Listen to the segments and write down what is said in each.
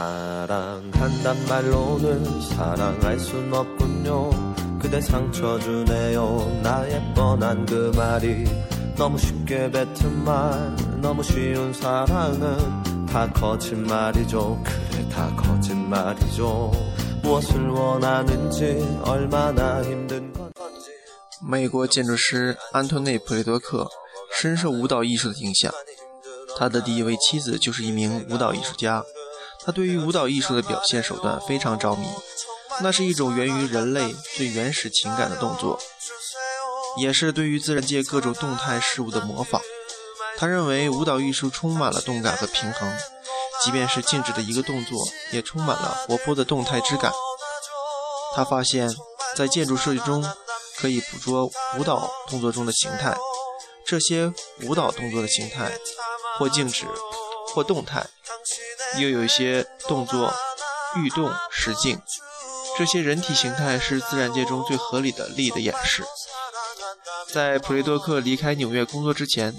사랑한단 말로는 사랑할 순 없군요 그대 상처 주네요 나의 뻔한 그 말이 너무 쉽게 뱉은 말 너무 쉬운 사랑은 다 거짓말이죠 그래 다 거짓말이죠 무엇을 원하는지 얼마나 힘든 건지 美国建筑师安托内·普雷多克深受舞蹈艺术的影响，他的第一位妻子就是一名舞蹈艺术家。 他对于舞蹈艺术的表现手段非常着迷，那是一种源于人类最原始情感的动作，也是对于自然界各种动态事物的模仿。他认为舞蹈艺术充满了动感和平衡，即便是静止的一个动作，也充满了活泼的动态之感。他发现，在建筑设计中可以捕捉舞蹈动作中的形态，这些舞蹈动作的形态或静止，或动态。又有一些动作欲动时静，这些人体形态是自然界中最合理的力的演示。在普雷多克离开纽约工作之前，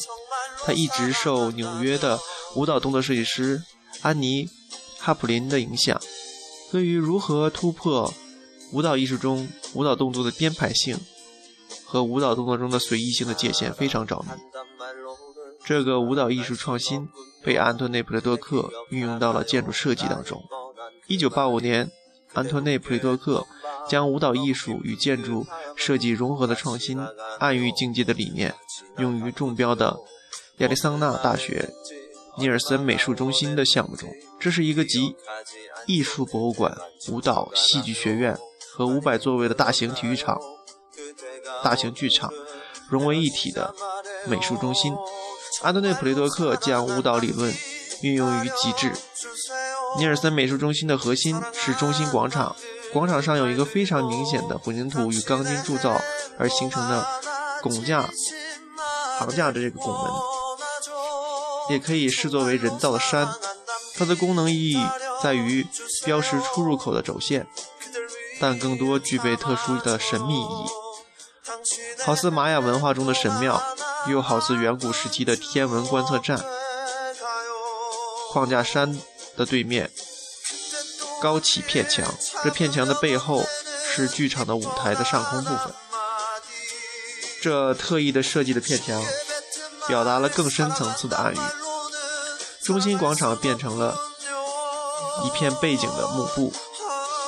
他一直受纽约的舞蹈动作设计师安妮·哈普林的影响，对于如何突破舞蹈艺术中舞蹈动作的编排性和舞蹈动作中的随意性的界限非常着迷。这个舞蹈艺术创新。被安托内·普雷多克运用到了建筑设计当中。1985年，安托内·普雷多克将舞蹈艺术与建筑设计融合的创新暗喻境界的理念，用于中标的亚利桑那大学尼尔森美术中心的项目中。这是一个集艺术博物馆、舞蹈戏剧学院和500座位的大型体育场、大型剧场融为一体的美术中心。安德内·普雷多克将舞蹈理论运用于极致。尼尔森美术中心的核心是中心广场，广场上有一个非常明显的混凝土与钢筋铸造而形成的拱架、行架的这个拱门，也可以视作为人造的山。它的功能意义在于标识出入口的轴线，但更多具备特殊的神秘意义，好似玛雅文化中的神庙。又好似远古时期的天文观测站，框架山的对面高起片墙，这片墙的背后是剧场的舞台的上空部分。这特意的设计的片墙，表达了更深层次的暗喻。中心广场变成了一片背景的幕布，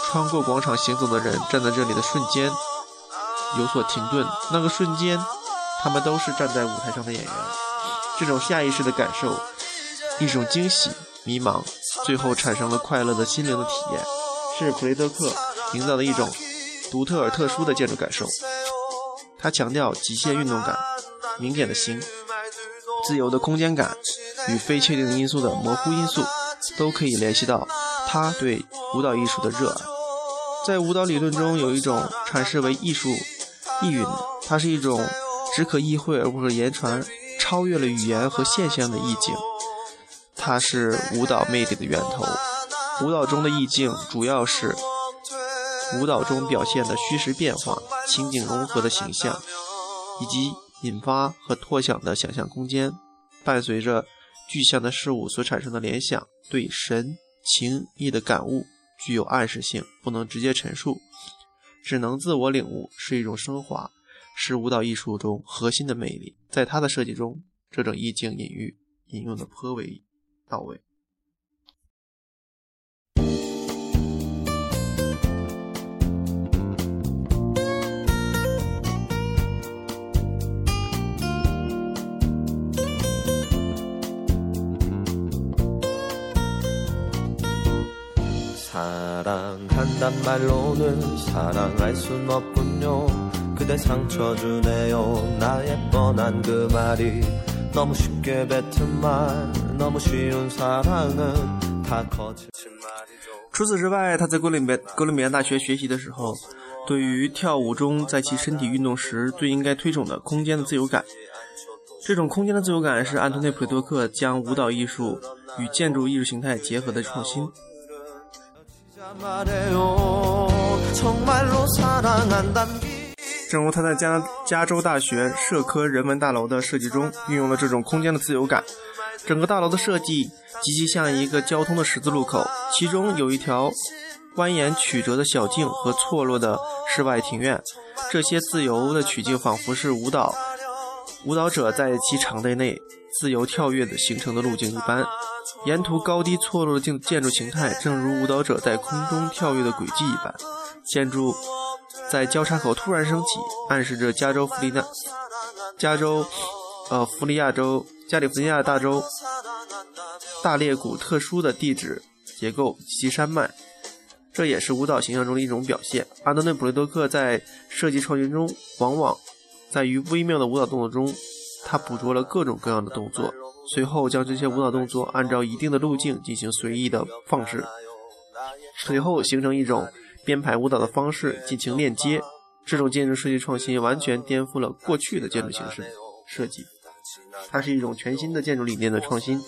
穿过广场行走的人站在这里的瞬间有所停顿，那个瞬间。他们都是站在舞台上的演员，这种下意识的感受，一种惊喜、迷茫，最后产生了快乐的心灵的体验，是普雷德克营造的一种独特而特殊的建筑感受。他强调极限运动感、明显的形、自由的空间感与非确定因素的模糊因素，都可以联系到他对舞蹈艺术的热爱。在舞蹈理论中，有一种阐释为艺术意蕴，它是一种。只可意会而不可言传，超越了语言和现象的意境，它是舞蹈魅力的源头。舞蹈中的意境主要是舞蹈中表现的虚实变化、情景融合的形象，以及引发和拓想的想象空间。伴随着具象的事物所产生的联想，对神情意的感悟具有暗示性，不能直接陈述，只能自我领悟，是一种升华。是舞蹈艺术中核心的魅力，在他的设计中，这种意境隐喻引用的颇为到位。사랑한단말로는사랑할순없군요 그대 상처 주네요 나의 뻔한 그 말이 너무 쉽게 뱉은 말 너무 쉬운 사랑은 다 거짓 말이죠 除此之外，他在哥伦比亚大学学习的时候，对于跳舞中在其身体运动时最应该推崇的空间的自由感，这种空间的自由感是安东内·普雷多克将舞蹈艺术与建筑艺术形态结合的创新。 正如他在加加州大学社科人文大楼的设计中运用了这种空间的自由感。整个大楼的设计极其像一个交通的十字路口，其中有一条蜿蜒曲折的小径和错落的室外庭院。这些自由的曲径仿佛是舞蹈舞蹈者在其场内内自由跳跃的形成的路径一般。沿途高低错落的建建筑形态，正如舞蹈者在空中跳跃的轨迹一般。建筑在交叉口突然升起，暗示着加州弗利纳、加州呃弗利亚州、加利福尼亚大州大裂谷特殊的地质结构及山脉。这也是舞蹈形象中的一种表现。安东内·普雷多克在设计创新中，往往在于微妙的舞蹈动作中，他捕捉了各种各样的动作。随后将这些舞蹈动作按照一定的路径进行随意的放置，随后形成一种编排舞蹈的方式进行链接。这种建筑设计创新完全颠覆了过去的建筑形式设计，它是一种全新的建筑理念的创新，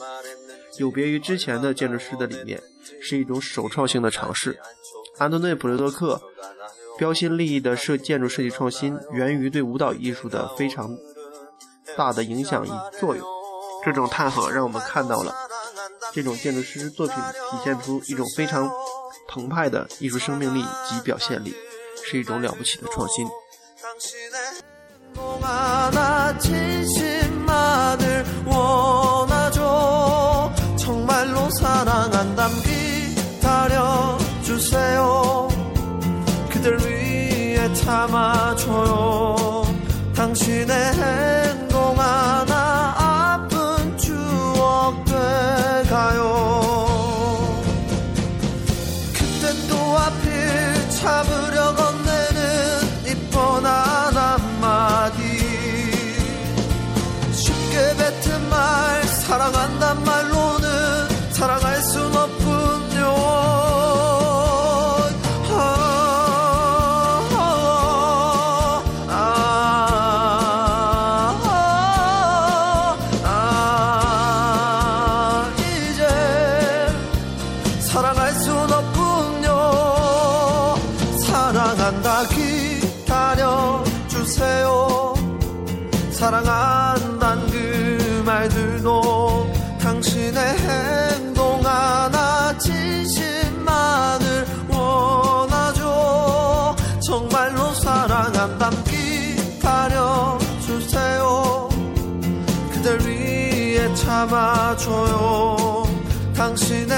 有别于之前的建筑师的理念，是一种首创性的尝试。安东内·普雷多克标新立异的设建筑设计创新源于对舞蹈艺术的非常大的影响与作用。这种探索让我们看到了这种建筑师作品体现出一种非常澎湃的艺术生命力及表现力，是一种了不起的创新。 사랑한단 그 말들도 당신의 행동 하나 진심만을 원하죠. 정말로 사랑한단 기다려 주세요. 그댈 위해 참아줘요. 당신의